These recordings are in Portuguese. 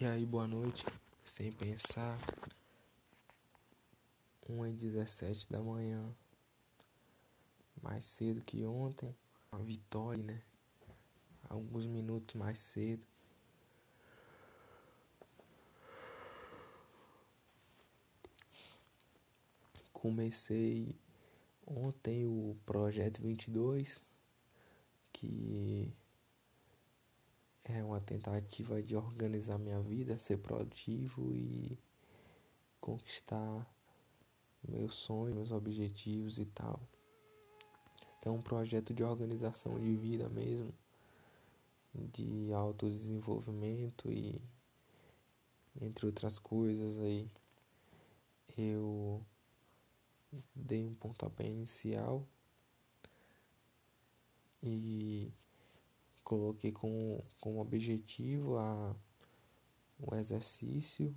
E aí, boa noite. Sem pensar, 1 e 17 da manhã, mais cedo que ontem, uma vitória, né? Alguns minutos mais cedo. Comecei ontem o projeto 22, que é uma tentativa de organizar minha vida, ser produtivo e conquistar meus sonhos, meus objetivos e tal. É um projeto de organização de vida mesmo, de autodesenvolvimento e entre outras coisas aí. Eu dei um pontapé inicial e coloquei como, como objetivo a, o exercício,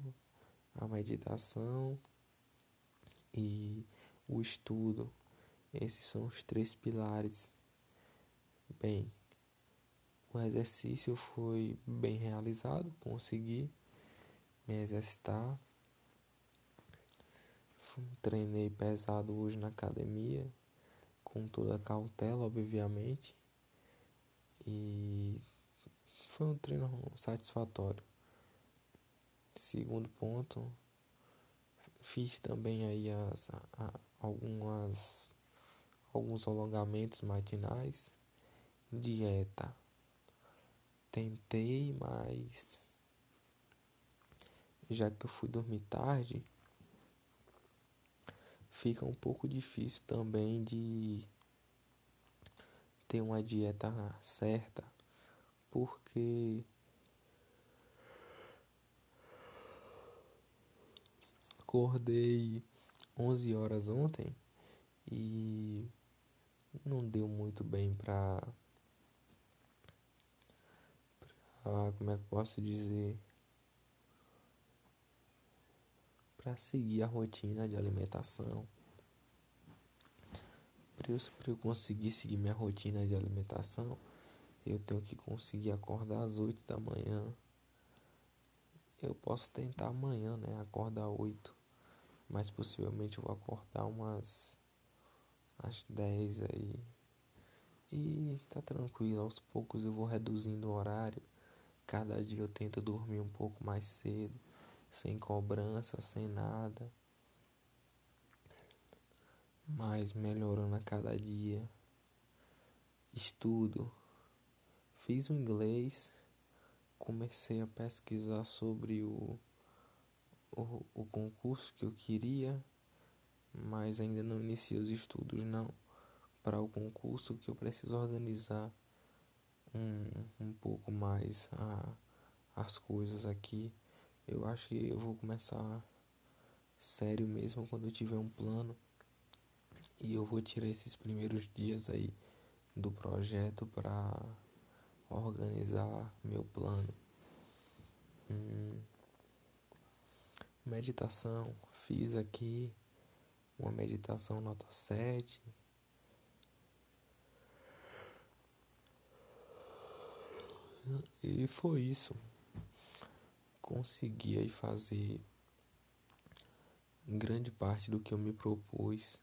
a meditação e o estudo. Esses são os três pilares. Bem, o exercício foi bem realizado, consegui me exercitar. Treinei pesado hoje na academia, com toda a cautela, obviamente. E foi um treino satisfatório. Segundo ponto, fiz também aí as, a, algumas alguns alongamentos matinais, dieta. Tentei, mas já que eu fui dormir tarde, fica um pouco difícil também de ter uma dieta certa, porque acordei 11 horas ontem e não deu muito bem pra, pra como é que posso dizer para seguir a rotina de alimentação para eu conseguir seguir minha rotina de alimentação, eu tenho que conseguir acordar às 8 da manhã. Eu posso tentar amanhã, né? Acordar 8. Mas possivelmente eu vou acordar umas às 10 aí. E tá tranquilo, aos poucos eu vou reduzindo o horário. Cada dia eu tento dormir um pouco mais cedo, sem cobrança, sem nada mas melhorando a cada dia. Estudo. Fiz o inglês, comecei a pesquisar sobre o, o, o concurso que eu queria, mas ainda não iniciei os estudos não para o concurso que eu preciso organizar um, um pouco mais a, as coisas aqui. Eu acho que eu vou começar sério mesmo quando eu tiver um plano e eu vou tirar esses primeiros dias aí do projeto para organizar meu plano. Hum, meditação, fiz aqui uma meditação nota 7. E foi isso. Consegui aí fazer grande parte do que eu me propus.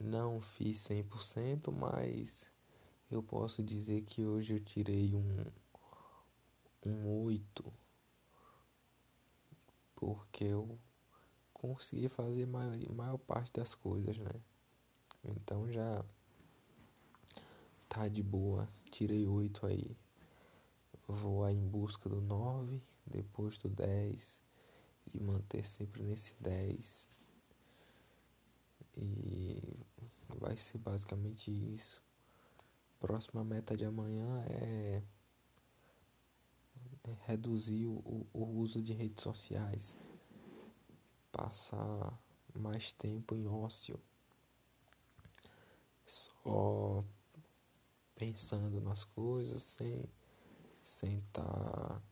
Não fiz 100%, mas eu posso dizer que hoje eu tirei um, um 8, porque eu consegui fazer maior, maior parte das coisas, né? Então já tá de boa, tirei 8 aí. Vou aí em busca do 9, depois do 10 e manter sempre nesse 10 e vai ser basicamente isso. Próxima meta de amanhã é, é reduzir o, o uso de redes sociais. Passar mais tempo em ócio. Só pensando nas coisas sem estar tá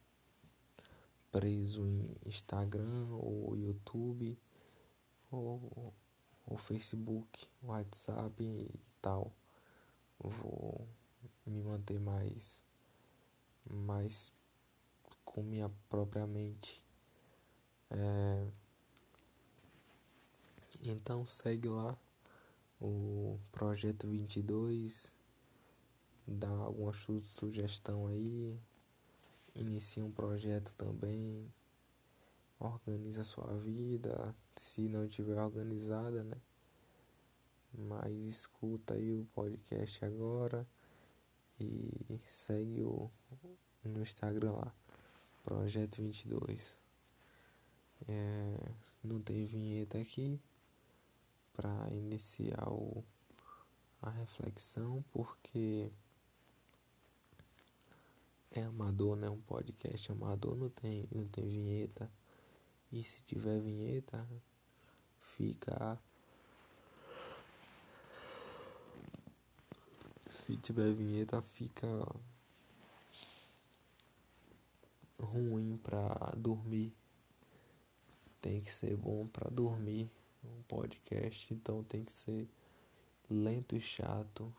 preso em Instagram ou YouTube ou o Facebook, o WhatsApp e tal. Vou me manter mais mais com minha própria mente. É, então segue lá o projeto 22, dá alguma su sugestão aí, inicia um projeto também, organiza a sua vida, se não tiver organizada, né? Mas escuta aí o podcast agora e segue o no Instagram lá, Projeto 22. É, não tem vinheta aqui para iniciar o, a reflexão, porque é amador, né? Um podcast amador não tem, não tem vinheta. E se tiver vinheta, fica. Se tiver vinheta, fica ruim pra dormir. Tem que ser bom pra dormir. Um podcast, então tem que ser lento e chato.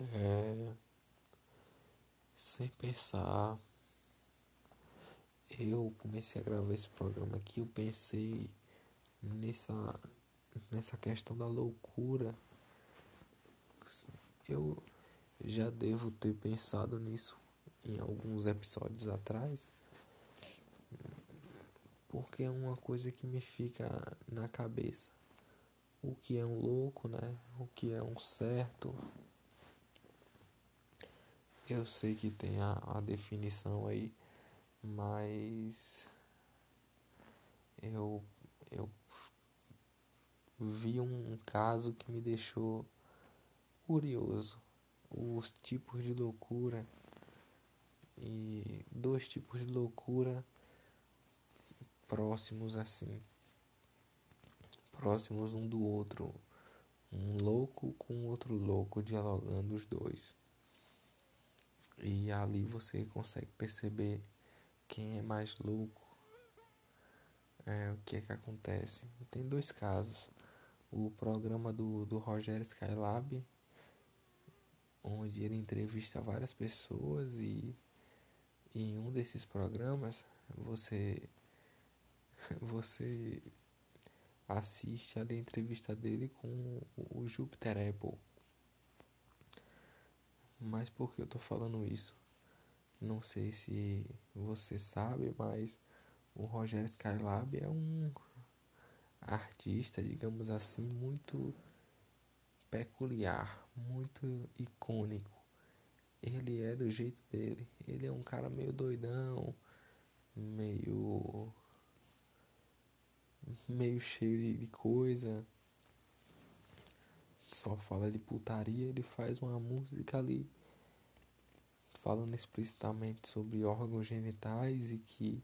É, sem pensar. Eu comecei a gravar esse programa aqui, eu pensei nessa nessa questão da loucura. Eu já devo ter pensado nisso em alguns episódios atrás, porque é uma coisa que me fica na cabeça. O que é um louco, né? O que é um certo. Eu sei que tem a, a definição aí, mas eu, eu vi um caso que me deixou curioso. Os tipos de loucura e dois tipos de loucura próximos assim, próximos um do outro, um louco com outro louco dialogando os dois. E ali você consegue perceber quem é mais louco. É, o que é que acontece? Tem dois casos. O programa do, do Roger Skylab onde ele entrevista várias pessoas e, em um desses programas você você assiste a entrevista dele com o Jupiter Apple. Mas por que eu tô falando isso? Não sei se você sabe, mas o Roger Skylab é um artista, digamos assim, muito peculiar, muito icônico. Ele é do jeito dele. Ele é um cara meio doidão, meio meio cheio de coisa. Só fala de putaria, ele faz uma música ali falando explicitamente sobre órgãos genitais e que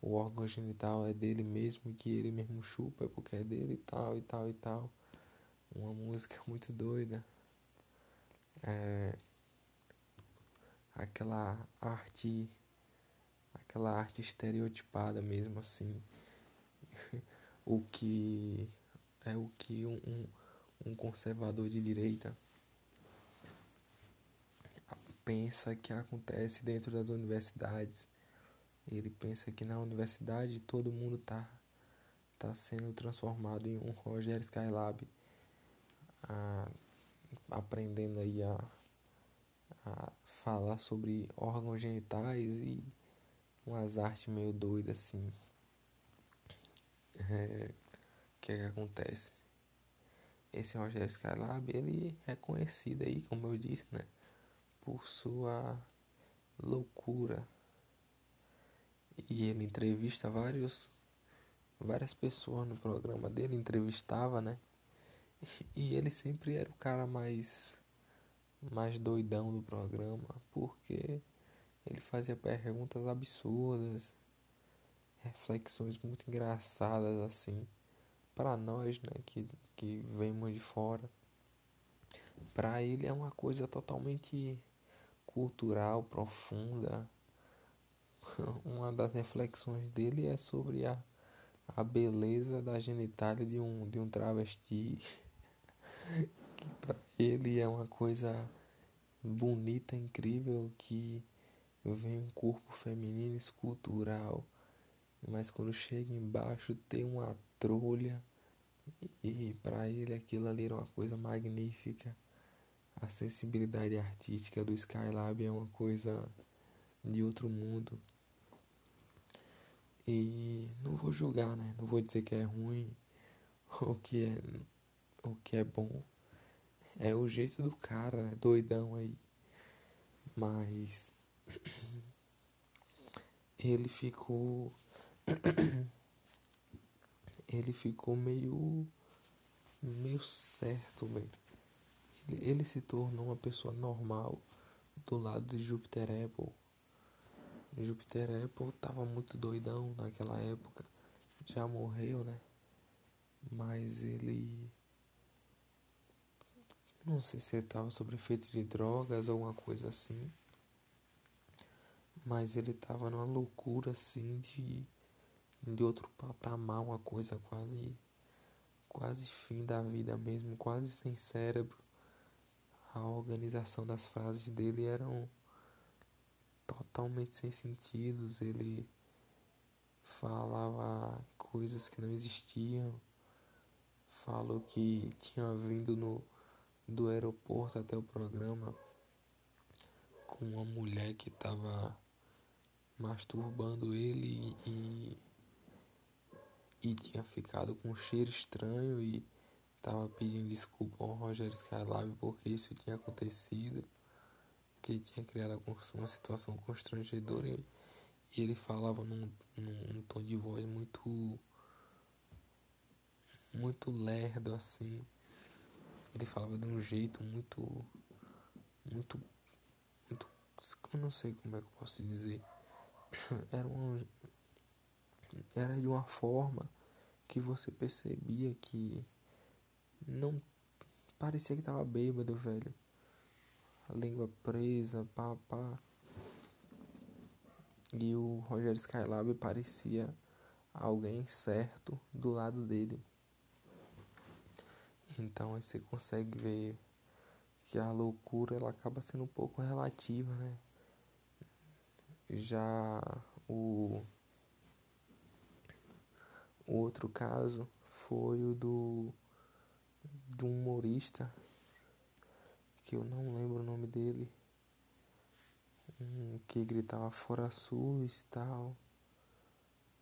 o órgão genital é dele mesmo e que ele mesmo chupa porque é dele e tal e tal e tal uma música muito doida. É, aquela arte aquela arte estereotipada mesmo assim o que é o que um, um conservador de direita pensa que acontece dentro das universidades ele pensa que na universidade todo mundo tá tá sendo transformado em um Roger Skylab a, aprendendo aí a, a falar sobre órgãos genitais e umas artes meio doidas assim. É, o que, é que acontece? Esse Rogério Skylab, ele é conhecido aí, como eu disse, né? Por sua loucura. E ele entrevista vários, várias pessoas no programa dele, entrevistava, né? E ele sempre era o cara mais mais doidão do programa, porque ele fazia perguntas absurdas, reflexões muito engraçadas assim, para nós, né, que que vemos de fora. Para ele é uma coisa totalmente cultural, profunda. Uma das reflexões dele é sobre a, a beleza da genitália de um, de um travesti que para ele é uma coisa bonita, incrível que vem um corpo feminino escultural, mas quando chega embaixo tem uma trolha e para ele aquilo ali era uma coisa magnífica. A sensibilidade artística do Skylab é uma coisa de outro mundo. E não vou julgar, né? Não vou dizer que é ruim ou que é, o que é bom. É o jeito do cara, né? doidão aí. Mas ele ficou ele ficou meio meio certo, velho. Ele, se tornou uma pessoa normal do lado de Júpiter Apple. Júpiter Apple tava muito doidão naquela época. Já morreu, né? Mas ele. Não sei se ele tava sob efeito de drogas ou alguma coisa assim. Mas ele tava numa loucura assim de. De outro patamar, uma coisa quase. Quase fim da vida mesmo, quase sem cérebro. A organização das frases dele eram totalmente sem sentidos. Ele falava coisas que não existiam. Falou que tinha vindo no, do aeroporto até o programa com uma mulher que estava masturbando ele e, e tinha ficado com um cheiro estranho e estava pedindo desculpa ao Roger Skylab porque isso tinha acontecido que tinha criado uma situação constrangedora e, ele falava num, num, tom de voz muito muito lerdo assim. Ele falava de um jeito muito muito muito eu não sei como é que eu posso dizer. Era um era de uma forma que você percebia que não parecia que tava bêbado velho a língua presa, pá, pá. E o Roger Skylab parecia alguém certo do lado dele. Então aí você consegue ver que a loucura ela acaba sendo um pouco relativa, né? Já o, o outro caso foi o do de um humorista que eu não lembro o nome dele, um que gritava fora SUS e tal,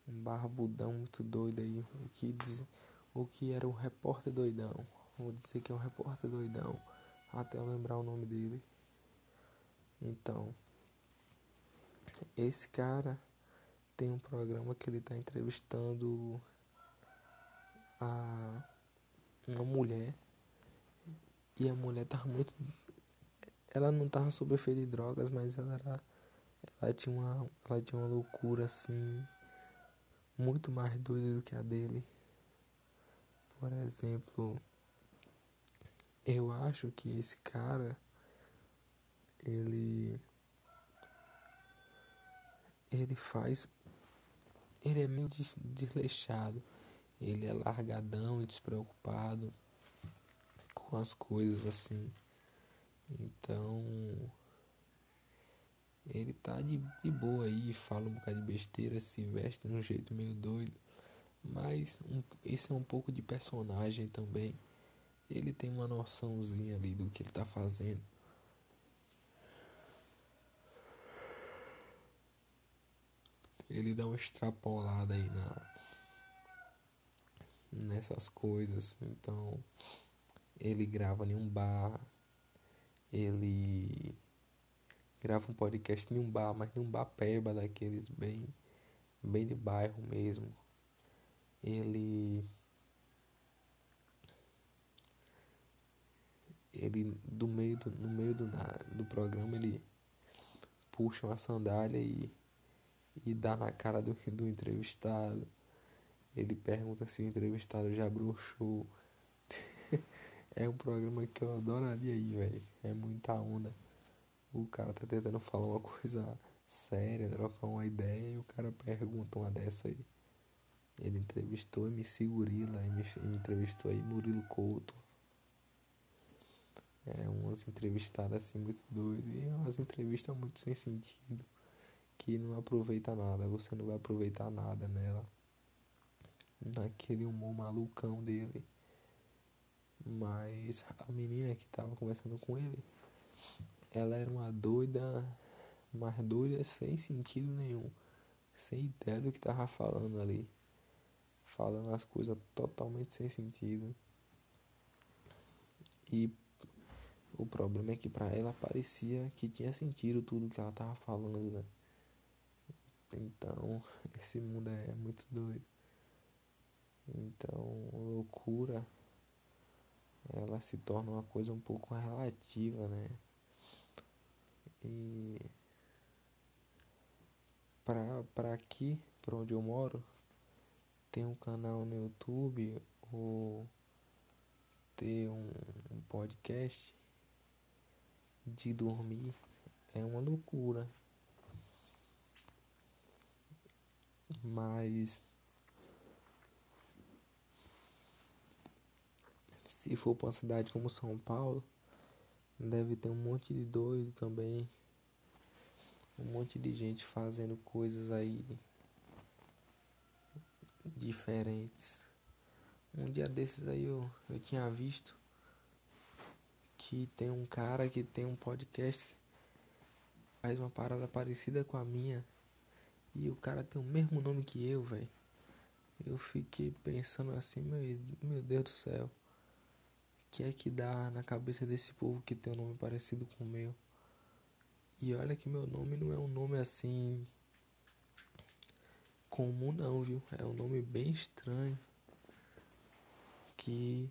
um barbudão muito doido aí, o que, diz, o que era o repórter doidão, vou dizer que é um repórter doidão, até eu lembrar o nome dele. Então, esse cara tem um programa que ele está entrevistando a uma mulher e a mulher tava muito. Ela não tava sob efeito de drogas, mas ela era. Ela tinha uma. Ela tinha uma loucura assim. Muito mais doida do que a dele. Por exemplo. Eu acho que esse cara. Ele. Ele faz. Ele é meio desleixado. Ele é largadão e despreocupado com as coisas assim. Então ele tá de, de boa aí, fala um bocado de besteira, se veste de um jeito meio doido. Mas um, é um pouco de personagem também. Ele tem uma noçãozinha ali do que ele tá fazendo. Ele dá uma extrapolada aí na nessas coisas. Então, ele grava em um bar, ele grava um podcast em um bar, mas em um bar peba daqueles bem, bem de bairro mesmo. Ele ele do meio do, no meio do, do programa ele puxa uma sandália e, e dá na cara do, do entrevistado. Ele pergunta se o entrevistado já bruxou. É um programa que eu adoraria ir, velho. É muita onda. O cara tá tentando falar uma coisa séria, trocar uma ideia e o cara pergunta uma dessa aí. Ele entrevistou MC Gorila, me entrevistou aí Murilo Couto. É umas entrevistadas assim muito doidas e umas entrevistas muito sem sentido que não aproveita nada, você não vai aproveitar nada nela. Naquele humor malucão dele. Mas a menina que tava conversando com ele, ela era uma doida, mas doida sem sentido nenhum. Sem ideia do que tava falando ali. Falando as coisas totalmente sem sentido. E o problema é que para ela parecia que tinha sentido tudo que ela tava falando, né? Então, esse mundo é muito doido. Então, loucura ela se torna uma coisa um pouco relativa, né? E pra aqui, pra onde eu moro, tem um canal no YouTube ou ter um, um podcast de dormir é uma loucura. Mas se for para uma cidade como São Paulo, deve ter um monte de doido também. Um monte de gente fazendo coisas aí diferentes. Um dia desses aí eu, eu tinha visto que tem um cara que tem um podcast faz uma parada parecida com a minha e o cara tem o mesmo nome que eu, velho. Eu fiquei pensando assim, meu, meu Deus do céu que é que dá na cabeça desse povo que tem um nome parecido com o meu? E olha que meu nome não é um nome assim comum não, viu? É um nome bem estranho que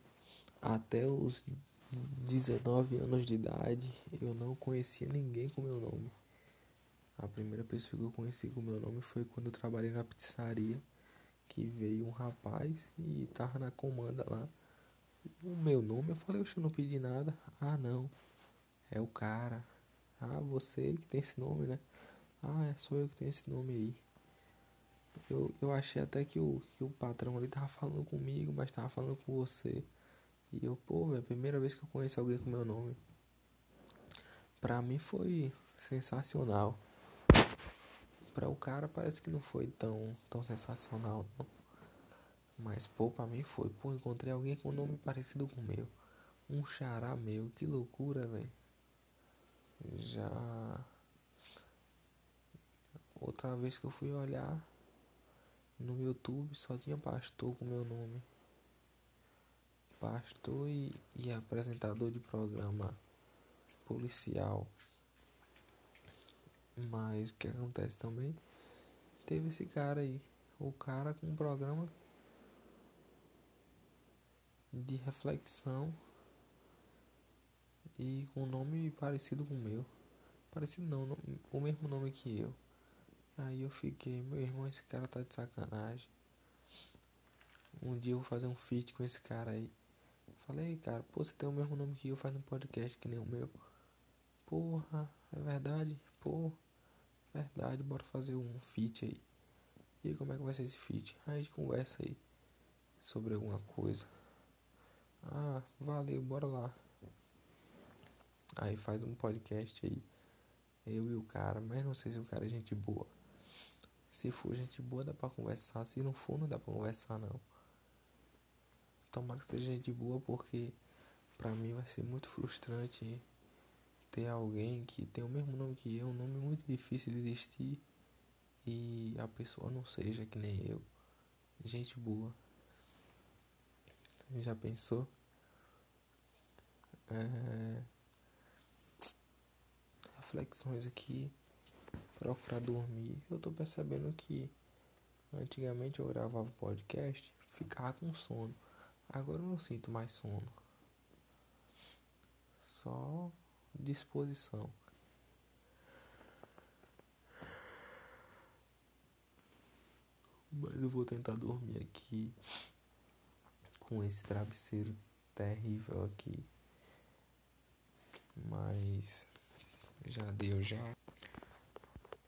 até os 19 anos de idade eu não conhecia ninguém com meu nome. A primeira pessoa que eu conheci com meu nome foi quando eu trabalhei na pizzaria, que veio um rapaz e tava na comanda lá o meu nome, eu falei, eu não pedi nada. Ah, não. É o cara. Ah, você que tem esse nome, né? Ah, é só eu que tenho esse nome aí. Eu, eu achei até que o, que o patrão ali tava falando comigo, mas tava falando com você. E eu, pô, é a primeira vez que eu conheço alguém com meu nome. Pra mim foi sensacional. Pra o cara parece que não foi tão, tão sensacional, não. Mas, pô, pra mim foi. Pô, encontrei alguém com um nome parecido com o meu. Um xará meu. Que loucura, velho. Já. Outra vez que eu fui olhar no YouTube só tinha pastor com meu nome. Pastor e, e apresentador de programa policial. Mas o que acontece também? Teve esse cara aí. O cara com um programa de reflexão e com um nome parecido com o meu. Parecido não, o mesmo nome que eu. Aí eu fiquei, meu irmão, esse cara tá de sacanagem. Um dia eu vou fazer um feat com esse cara aí. Falei, cara, pô, você tem o mesmo nome que eu, faz um podcast que nem o meu. Porra, é verdade? Pô, verdade, bora fazer um feat aí. E como é que vai ser esse feat? Aí a gente conversa aí sobre alguma coisa. Ah, valeu, bora lá. Aí faz um podcast aí. Eu e o cara, mas não sei se o cara é gente boa. Se for gente boa, dá pra conversar. Se não for, não dá pra conversar, não. Tomara que seja gente boa, porque pra mim vai ser muito frustrante ter alguém que tem o mesmo nome que eu, um nome muito difícil de existir, e a pessoa não seja que nem eu. Gente boa. Já pensou? É... Reflexões aqui. Procurar dormir. Eu tô percebendo que antigamente eu gravava podcast, ficava com sono. Agora eu não sinto mais sono. Só disposição. Mas eu vou tentar dormir aqui com esse travesseiro terrível aqui. Mas já deu já.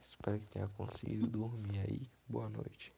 Espero que tenha conseguido dormir aí. Boa noite.